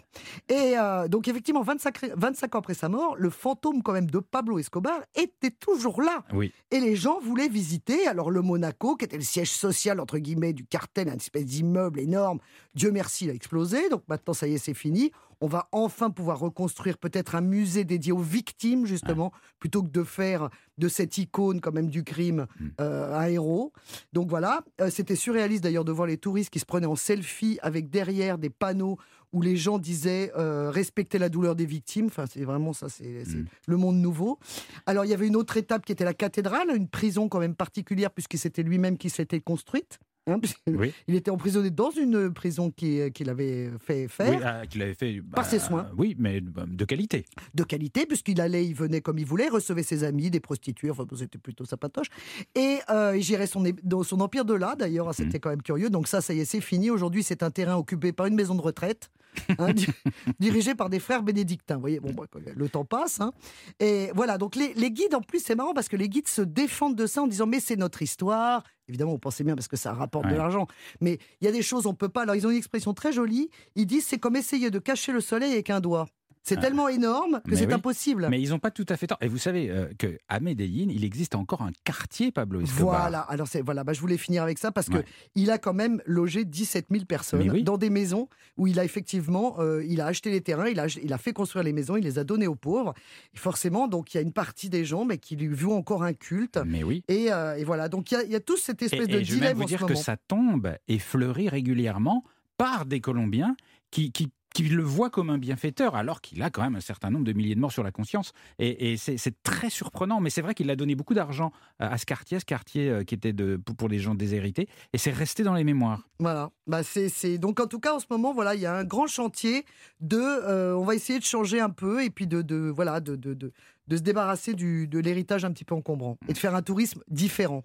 Et euh, donc, effectivement, 25, ré- 25 ans après sa mort, le fantôme, quand même, de Pablo Escobar était toujours là. Oui. Et les gens voulaient visiter. Alors, le Monaco, qui était le siège social, entre guillemets, du cartel, un espèce d'immeuble énorme, Dieu merci, il a explosé. Donc, maintenant, ça y est, c'est fini. On va enfin pouvoir reconstruire peut-être un musée dédié aux victimes, justement, plutôt que de faire de cette icône, quand même, du crime, euh, un héros. Donc voilà, Euh, c'était surréaliste d'ailleurs de voir les touristes qui se prenaient en selfie avec derrière des panneaux où les gens disaient euh, respecter la douleur des victimes. Enfin, c'est vraiment ça, c'est c'est le monde nouveau. Alors il y avait une autre étape qui était la cathédrale, une prison quand même particulière puisque c'était lui-même qui s'était construite. Hein, Oui. Il était emprisonné dans une prison qui- qu'il avait fait faire. Oui, ah, qu'il avait fait bah, Par ses soins. Oui, mais bah, de qualité. de qualité, puisqu'il allait, il venait comme il voulait, recevait ses amis, des prostituées, enfin c'était plutôt sympatoche. Et euh, il gérait son, é- dans son empire de là, d'ailleurs, hein, c'était quand même curieux. Donc ça, ça y est, c'est fini. Aujourd'hui, c'est un terrain occupé par une maison de retraite, hein, di- dirigée par des frères bénédictins. Vous voyez, bon, bah, le temps passe. hein. Et voilà, donc les, les guides, en plus, c'est marrant parce que les guides se défendent de ça en disant, mais c'est notre histoire. Évidemment, vous pensez bien parce que ça rapporte de l'argent. Mais il y a des choses, on peut pas. Alors, ils ont une expression très jolie. Ils disent, c'est comme essayer de cacher le soleil avec un doigt. C'est Ah. tellement énorme que c'est oui. impossible. Mais ils n'ont pas tout à fait tort. Et vous savez euh, que à Medellín, il existe encore un quartier Pablo Escobar. Voilà, alors c'est voilà, bah, je voulais finir avec ça parce Ouais. que il a quand même logé 17 000 personnes oui. dans des maisons où il a effectivement, euh, il a acheté les terrains, il a, il a fait construire les maisons, il les a donnés aux pauvres. Et forcément, donc il y a une partie des gens, mais qui lui vouent encore un culte. Mais oui. Et, euh, et voilà, donc il y a, il y a toute cette Et, espèce et de je vais même dilemme vous en ce dire que sa tombe est fleurie régulièrement par des Colombiens qui, qui qui le voit comme un bienfaiteur, alors qu'il a quand même un certain nombre de milliers de morts sur la conscience. Et, et c'est très surprenant, mais c'est vrai qu'il a donné beaucoup d'argent à ce quartier, ce quartier euh, qui était de, pour les gens déshérités, et c'est resté dans les mémoires. Voilà. Bah c'est, c'est- Donc, en tout cas, en ce moment, voilà, il y a un grand chantier de. euh, on va essayer de changer un peu et puis de, de, voilà, de, de, de, de se débarrasser du, de l'héritage un petit peu encombrant et de faire un tourisme différent.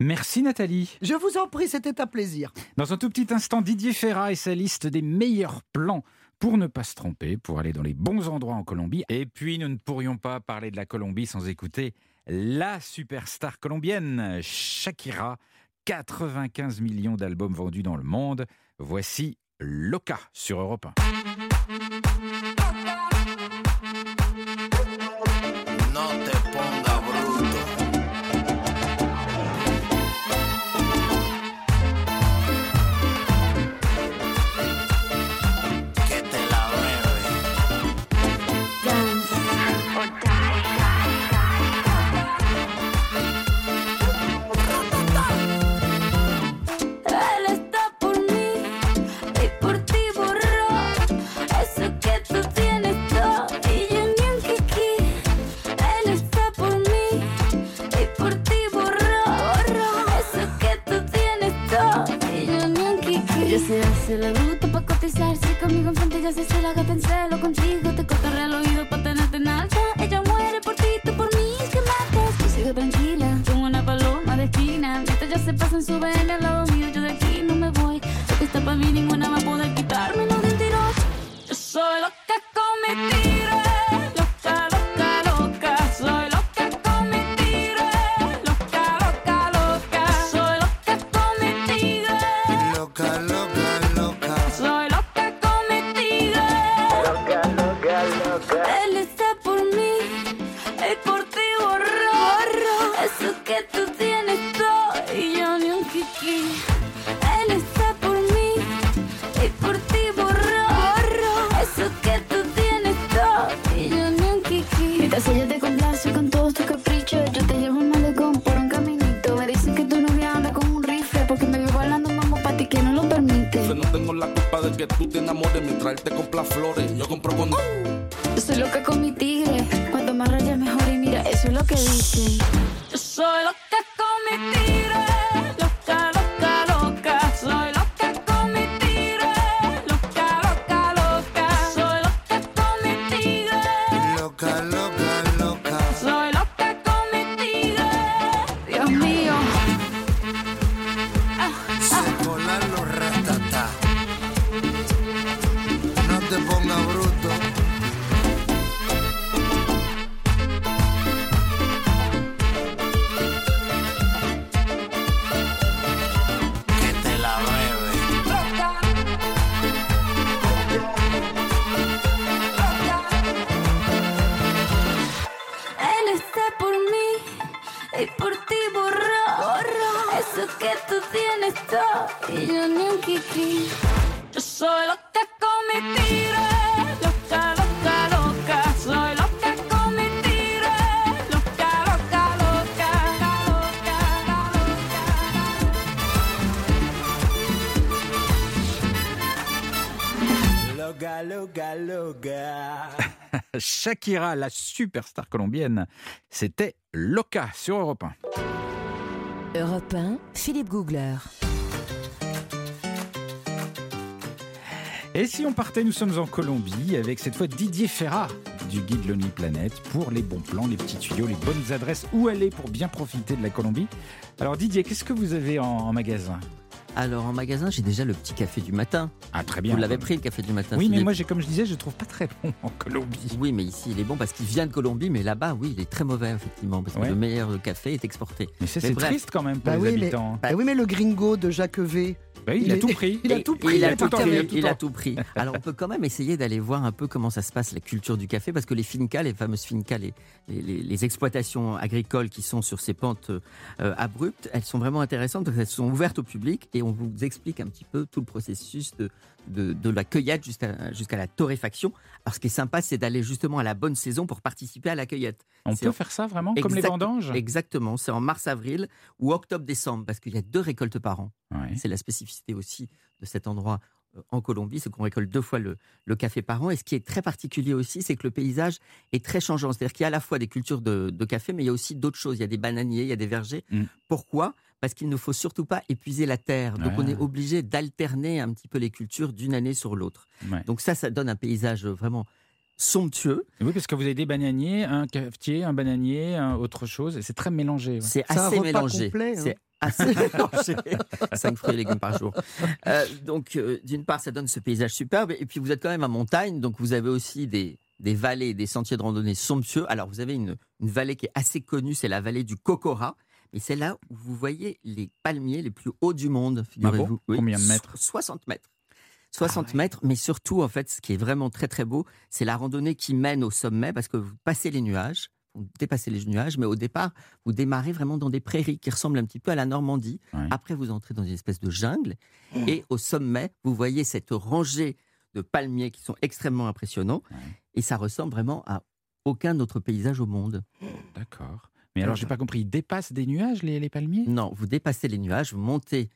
Merci Nathalie. Je vous en prie, c'était un plaisir. Dans un tout petit instant, Didier Ferrat et sa liste des meilleurs plans pour ne pas se tromper, pour aller dans les bons endroits en Colombie. Et puis, nous ne pourrions pas parler de la Colombie sans écouter la superstar colombienne, Shakira. 95 millions d'albums vendus dans le monde. Voici Loca sur Europe 1. soy lo que dicen. Yo soy lo que Shakira, la superstar colombienne, c'était Loca sur Europe 1. Europe 1, Philippe Googler. Et si on partait, nous sommes en Colombie avec cette fois Didier Ferrat du guide Lonely Planet pour les bons plans, les petits tuyaux, les bonnes adresses, où aller pour bien profiter de la Colombie. Alors Didier, qu'est-ce que vous avez en, en magasin? Alors en magasin, j'ai déjà le petit café du matin. Ah très bien. Vous l'avez pris le café du matin Oui, mais moi, j'ai, comme je disais, je le trouve pas très bon en Colombie. Oui, mais ici il est bon parce qu'il vient de Colombie, mais là-bas, oui, il est très mauvais effectivement parce que Ouais. le meilleur café est exporté. Mais c'est triste quand même pour Bah les oui, mais, habitants. bah oui, mais le gringo de Jacques V. Bah il a est- tout pris. Il a tout pris. Il a tout pris. carré, Il tout a en- tout pris. Alors on peut quand même essayer d'aller voir un peu comment ça se passe, la culture du café, parce que les fincas, les fameuses fincas, les, les, les- les exploitations agricoles qui sont sur ces pentes euh, abruptes, elles sont vraiment intéressantes parce qu'elles sont ouvertes au public et on vous explique un petit peu tout le processus de, de, de la cueillette jusqu'à la torréfaction. Alors ce qui est sympa, c'est d'aller justement à la bonne saison pour participer à la cueillette. On peut en- faire ça vraiment, comme les vendanges? Exactement, c'est en mars-avril ou octobre-décembre, parce qu'il y a deux récoltes par an. Ouais. C'est la spécificité aussi de cet endroit en Colombie, c'est qu'on récolte deux fois le, le café par an. Et ce qui est très particulier aussi, c'est que le paysage est très changeant. C'est-à-dire qu'il y a à la fois des cultures de, de café, mais il y a aussi d'autres choses. Il y a des bananiers, il y a des vergers. Mm. Pourquoi? Parce qu'il ne faut surtout pas épuiser la terre. Donc on est obligé d'alterner un petit peu les cultures d'une année sur l'autre. Ouais. Donc ça, ça donne un paysage vraiment somptueux. Oui, parce que vous avez des bananiers, un cafetier, un bananier, un autre chose. et C'est très mélangé. ouais. C'est assez mélangé. hein. C'est assez. Cinq fruits et légumes par jour. Euh, donc, euh, d'une part, ça donne ce paysage superbe. Et puis, vous êtes quand même en montagne. Donc, vous avez aussi des, des vallées, des sentiers de randonnée somptueux. Alors, vous avez une, une vallée qui est assez connue. C'est la vallée du Cocora. Et c'est là où vous voyez les palmiers les plus hauts du monde, figurez-vous. Ah bon? Combien de mètres? Ah 60 mètres. 60 mètres, mais surtout, en fait, ce qui est vraiment très très beau, c'est la randonnée qui mène au sommet parce que vous passez les nuages, vous dépassez les nuages, mais au départ, vous démarrez vraiment dans des prairies qui ressemblent un petit peu à la Normandie. Après, vous entrez dans une espèce de jungle et au sommet, vous voyez cette rangée de palmiers qui sont extrêmement impressionnants et ça ressemble vraiment à aucun autre paysage au monde. D'accord. Mais alors, j'ai pas compris. Ils dépassent des nuages, les, les palmiers? Non, vous dépassez les nuages, vous montez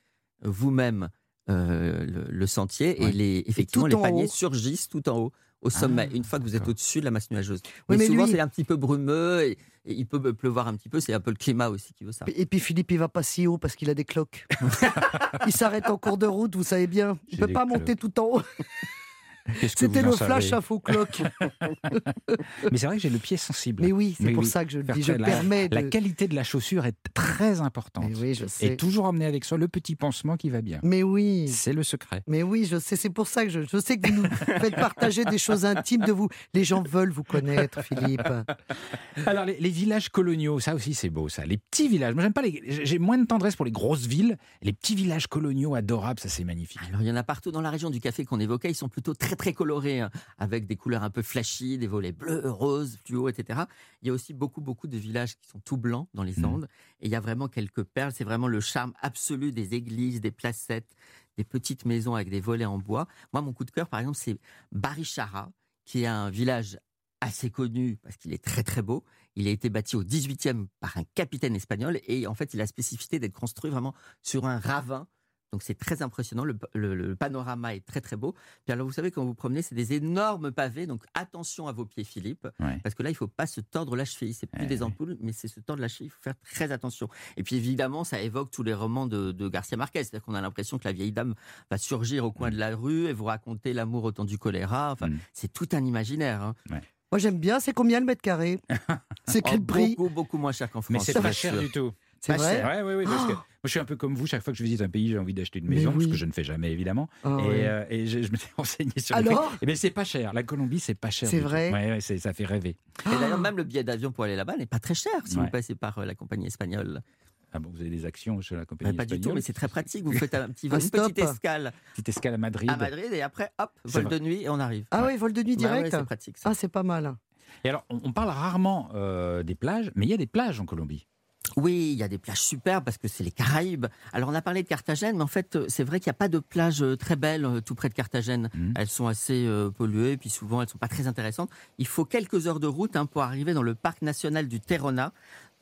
vous-même euh, le, le sentier Ouais. et les, effectivement les palmiers haut? surgissent tout en haut, au sommet, Ah, une fois que vous êtes au-dessus de la masse nuageuse. Oui, mais, mais souvent lui- c'est un petit peu brumeux et, et il peut pleuvoir un petit peu, c'est un peu le climat aussi qui veut ça. Et puis Philippe, il va pas si haut parce qu'il a des cloques. il s'arrête en cours de route, vous savez bien. Il J'ai peut pas monter tout en haut. Qu'est-ce que C'était le flash savez info cloque. Mais c'est vrai que j'ai le pied sensible. Mais oui, c'est Mais pour oui, ça que je le dis. Je la- permets La qualité de la chaussure est très importante. Mais oui, je sais. Et toujours emmener avec soi le petit pansement qui va bien. Mais oui. C'est le secret. Mais oui, je sais, c'est pour ça que je, je sais que vous nous faites partager des choses intimes de vous. Les gens veulent vous connaître, Philippe. Alors, les, les villages coloniaux, ça aussi, c'est beau, ça. Les petits villages. Moi, j'aime pas les. J'ai moins de tendresse pour les grosses villes. Les petits villages coloniaux adorables, ça, c'est magnifique. Alors il y en a partout dans la région du café qu'on évoquait, ils sont plutôt très très colorés, hein, avec des couleurs un peu flashy, des volets bleus, roses, fluo, etc. Il y a aussi beaucoup beaucoup de villages qui sont tout blancs dans les Mhm. Andes, et il y a vraiment quelques perles, c'est vraiment le charme absolu des églises, des placettes, des petites maisons avec des volets en bois. Moi mon coup de cœur par exemple c'est Barichara, qui est un village assez connu parce qu'il est très très beau. Il a été bâti au 18e par un capitaine espagnol et en fait il a la spécificité d'être construit vraiment sur un ravin. Donc c'est très impressionnant, le, le- le panorama est très très beau. Puis alors vous savez quand vous promenez, c'est des énormes pavés, donc attention à vos pieds Philippe, Ouais. parce que là il faut pas se tordre la cheville. C'est plus des ampoules, mais c'est se tordre la cheville. Il faut faire très attention. Et puis évidemment, ça évoque tous les romans de, de Garcia Marquez, c'est-à-dire qu'on a l'impression que la vieille dame va surgir au coin de la rue et vous raconter l'amour au temps du choléra. Enfin, c'est tout un imaginaire. hein. Moi, j'aime bien. C'est combien le mètre carré? C'est Oh, quel prix? Beaucoup beaucoup moins cher qu'en France. Mais c'est pas cher sûr. du tout. C'est Pas vrai cher. Ouais, ouais, ouais, parce que Oh moi, je suis un peu comme vous. Chaque fois que je visite un pays, j'ai envie d'acheter une Mais maison, parce oui. que je ne fais jamais, évidemment. Ah et ouais. euh, et je, je me suis renseigné sur le Alors prix. Et bien, c'est pas cher. La Colombie, c'est pas cher. C'est vrai Ouais, ouais, ça fait rêver. Et d'ailleurs, même le billet d'avion pour aller là-bas n'est pas très cher si Ouais. vous passez par euh, la compagnie espagnole. Ah bon, vous avez des actions chez la compagnie Bah, pas du tout, mais c'est très pratique. Vous faites un petit, Un une stop. petite escale Petite escale à Madrid. à Madrid et après, hop, vol de nuit et on arrive. Ah oui, vol de nuit Bah ouais, direct c'est pratique. ça. Ah, c'est pas mal. Et alors, on, on parle rarement euh, des plages, mais il y a des plages en Colombie. Oui, il y a des plages superbes parce que c'est les Caraïbes. Alors on a parlé de Carthagène, mais en fait c'est vrai qu'il n'y a pas de plages euh, très belles euh, tout près de Carthagène. Mhm. Elles sont assez euh, polluées, puis souvent elles sont pas très intéressantes. Il faut quelques heures de route hein, pour arriver dans le parc national du Terrona.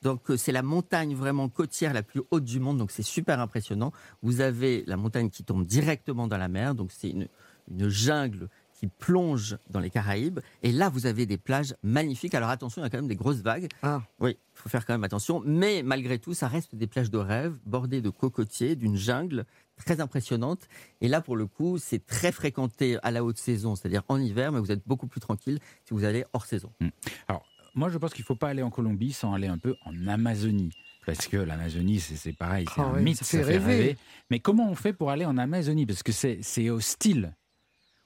Donc c'est la montagne vraiment côtière la plus haute du monde, donc c'est super impressionnant. Vous avez la montagne qui tombe directement dans la mer, donc c'est une, une jungle qui plonge dans les Caraïbes. Et là, vous avez des plages magnifiques. Alors attention, il y a quand même des grosses vagues. Ah. Oui, il faut faire quand même attention. Mais malgré tout, ça reste des plages de rêve, bordées de cocotiers, d'une jungle très impressionnante. Et là, pour le coup, c'est très fréquenté à la haute saison, c'est-à-dire en hiver, mais vous êtes beaucoup plus tranquille si vous allez hors saison. Alors, moi, je pense qu'il ne faut pas aller en Colombie sans aller un peu en Amazonie. Parce que l'Amazonie, c'est c'est pareil, c'est Ah un mythe, ça ça fait fait rêver. rêver. Mais comment on fait pour aller en Amazonie? Parce que c'est c'est hostile.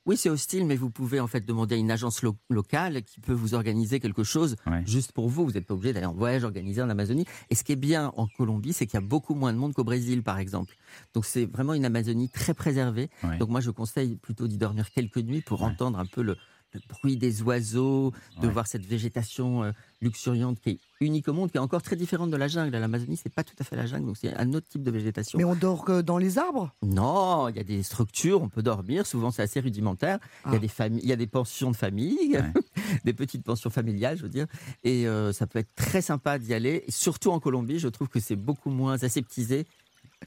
Oui, c'est hostile, mais vous pouvez en fait demander à une agence lo- locale qui peut vous organiser quelque chose juste pour vous. Vous n'êtes pas obligé d'aller en voyage organisé en Amazonie. Et ce qui est bien en Colombie, c'est qu'il y a beaucoup moins de monde qu'au Brésil, par exemple. Donc c'est vraiment une Amazonie très préservée. Ouais. Donc moi, je conseille plutôt d'y dormir quelques nuits pour entendre un peu le, le bruit des oiseaux, de Ouais. voir cette végétation euh, luxuriante qui est unique au monde, qui est encore très différente de la jungle. L'Amazonie, c'est pas tout à fait la jungle, donc c'est un autre type de végétation. Mais on dort que dans les arbres? Non, il y a des structures, on peut dormir. Souvent, c'est assez rudimentaire. Il y Ah. a des familles, il y a des pensions de famille, des petites pensions familiales, je veux dire. Et euh, ça peut être très sympa d'y aller. Et surtout en Colombie, je trouve que c'est beaucoup moins aseptisé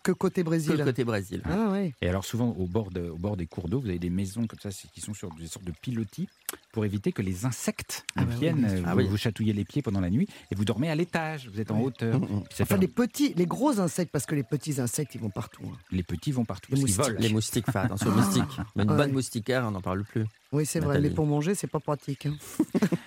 Que côté Brésil. que côté Brésil. Ah ouais. Et alors souvent au bord, de- au bord des cours d'eau, vous avez des maisons comme ça qui sont sur des sortes de pilotis pour éviter que les insectes ne bah oui, viennent euh, sûr. vous, Ah oui. vous chatouiller les pieds pendant la nuit et vous dormez à l'étage, vous êtes en hauteur. Puis ça Enfin, fait- les petits, les gros insectes, parce que les petits insectes, ils vont partout. hein. Les petits vont partout. Les parce qu'ils moustiques. volent. Les moustiques, enfin, attention aux moustiques. Mais une Ouais. bonne moustiquaire, on n'en parle plus. Oui, c'est vrai, mais pour manger, c'est pas pratique. hein.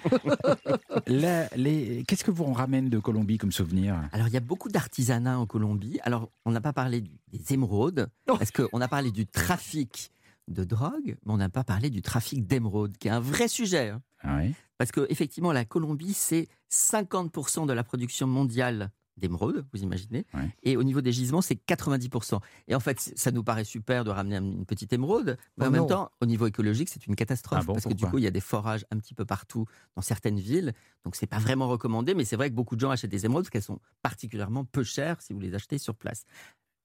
Les- Qu'est-ce que vous en ramène de Colombie comme souvenir? Alors, il y a beaucoup d'artisanat en Colombie. Alors, on n'a pas parlé des émeraudes, parce qu'on a parlé du trafic de drogue, mais on n'a pas parlé du trafic d'émeraudes, qui est un vrai sujet. hein. Oui. Parce que effectivement, la Colombie, c'est 50% de la production mondiale d'émeraudes, vous imaginez. Et au niveau des gisements, c'est 90%. Et en fait, ça nous paraît super de ramener une petite émeraude, mais Oh en même temps, au niveau écologique, c'est une catastrophe. Ah bon, parce que du coup, il y a des forages un petit peu partout dans certaines villes. Donc, c'est pas vraiment recommandé, mais c'est vrai que beaucoup de gens achètent des émeraudes parce qu'elles sont particulièrement peu chères si vous les achetez sur place.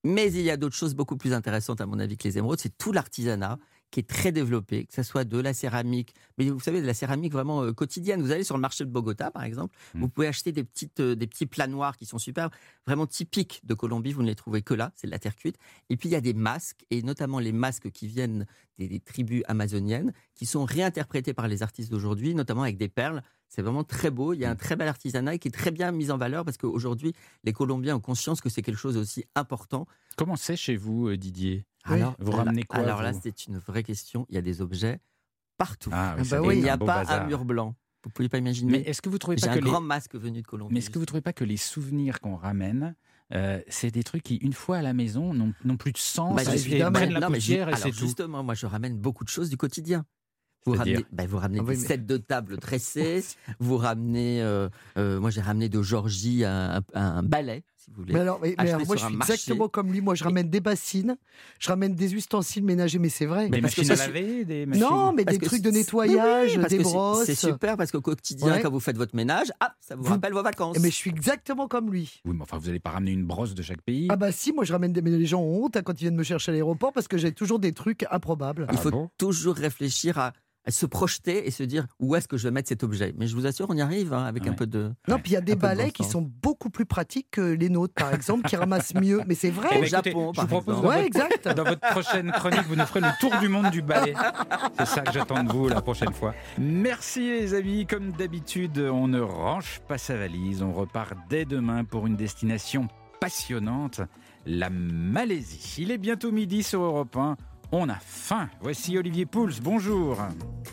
Mais il y a d'autres choses beaucoup plus intéressantes, à mon avis, que les émeraudes. C'est tout l'artisanat qui est très développé, que ce soit de la céramique, mais vous savez, de la céramique vraiment euh, quotidienne. Vous allez sur le marché de Bogota, par exemple, vous pouvez acheter des, petites, euh, des petits plats noirs qui sont superbes, vraiment typiques de Colombie. Vous ne les trouvez que là, c'est de la terre cuite. Et puis, il y a des masques, et notamment les masques qui viennent des, des tribus amazoniennes, qui sont réinterprétés par les artistes d'aujourd'hui, notamment avec des perles. C'est vraiment très beau. Il y a un très bel artisanat qui est très bien mis en valeur parce qu'aujourd'hui, les Colombiens ont conscience que c'est quelque chose aussi important. Comment c'est chez vous, euh, Didier? Alors, Vous alors- ramenez quoi Alors là, c'est une vraie question. Il y a des objets partout. Ah oui, Et ça il n'y a pas bazar. un mur blanc. Vous pouvez pas imaginer. Mais est-ce que vous trouvez pas J'ai que un les- grand masque venu de Colombie. Mais est-ce que vous ne trouvez pas que les souvenirs qu'on ramène, euh, c'est des trucs qui, une fois à la maison, n'ont plus de sens Bah, et évidemment. prennent la Non, mais poussière et alors, c'est tout justement, moi, je ramène beaucoup de choses du quotidien. Vous C'est-à-dire ramenez, bah, vous ramenez Ah oui, des mais- sets de table tressés, vous ramenez, euh, euh, moi j'ai ramené de Georgie un, un- un balai, si vous voulez. Mais alors, mais- mais moi, je suis marché. exactement comme lui. Moi, je ramène des bassines, je ramène des ustensiles ménagers, mais c'est vrai. Des parce que à laver des Non, machines- mais Parce des trucs de nettoyage, Mais oui, des brosses. C'est super parce qu'au quotidien, Ouais. quand vous faites votre ménage, ah, ça vous, Vous- rappelle vos vacances. Mais je suis exactement comme lui. Oui, mais enfin, vous n'allez pas ramener une brosse de chaque pays Ah bah si, moi je ramène des... mais les gens ont honte hein, quand ils viennent me chercher à l'aéroport parce que j'ai toujours des trucs improbables. Il faut toujours réfléchir à se projeter et se dire où est-ce que je vais mettre cet objet. Mais je vous assure, on y arrive hein, avec un peu de. Non, puis il y a des de balais bon qui sens. sont beaucoup plus pratiques que les nôtres, par exemple, qui ramassent mieux. Mais c'est Eh vrai. ben, écoutez, je vous propose dans, Ouais, votre, exact. dans votre prochaine chronique, vous nous ferez le tour du monde du ballet. C'est ça que j'attends de vous la prochaine fois. Merci les amis. Comme d'habitude, on ne range pas sa valise. On repart dès demain pour une destination passionnante, la Malaisie. Il est bientôt midi sur Europe 1. On a faim. Voici Olivier Pouls. Bonjour.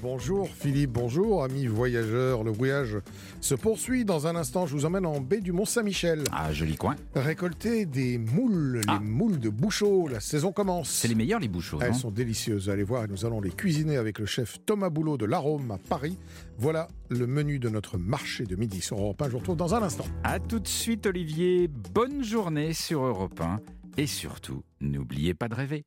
Bonjour Philippe, bonjour amis voyageurs. Le voyage se poursuit. Dans un instant, je vous emmène en baie du Mont-Saint-Michel. Ah, joli coin. Récolter des moules, les moules de Bouchot. La saison commence. C'est les meilleurs les bouchons. Elles sont délicieuses. Allez voir, et nous allons les cuisiner avec le chef Thomas Boulot de l'Arôme à Paris. Voilà le menu de notre marché de midi sur Europe 1. Je vous retrouve dans un instant. À tout de suite Olivier. Bonne journée sur Europe 1. Et surtout, n'oubliez pas de rêver.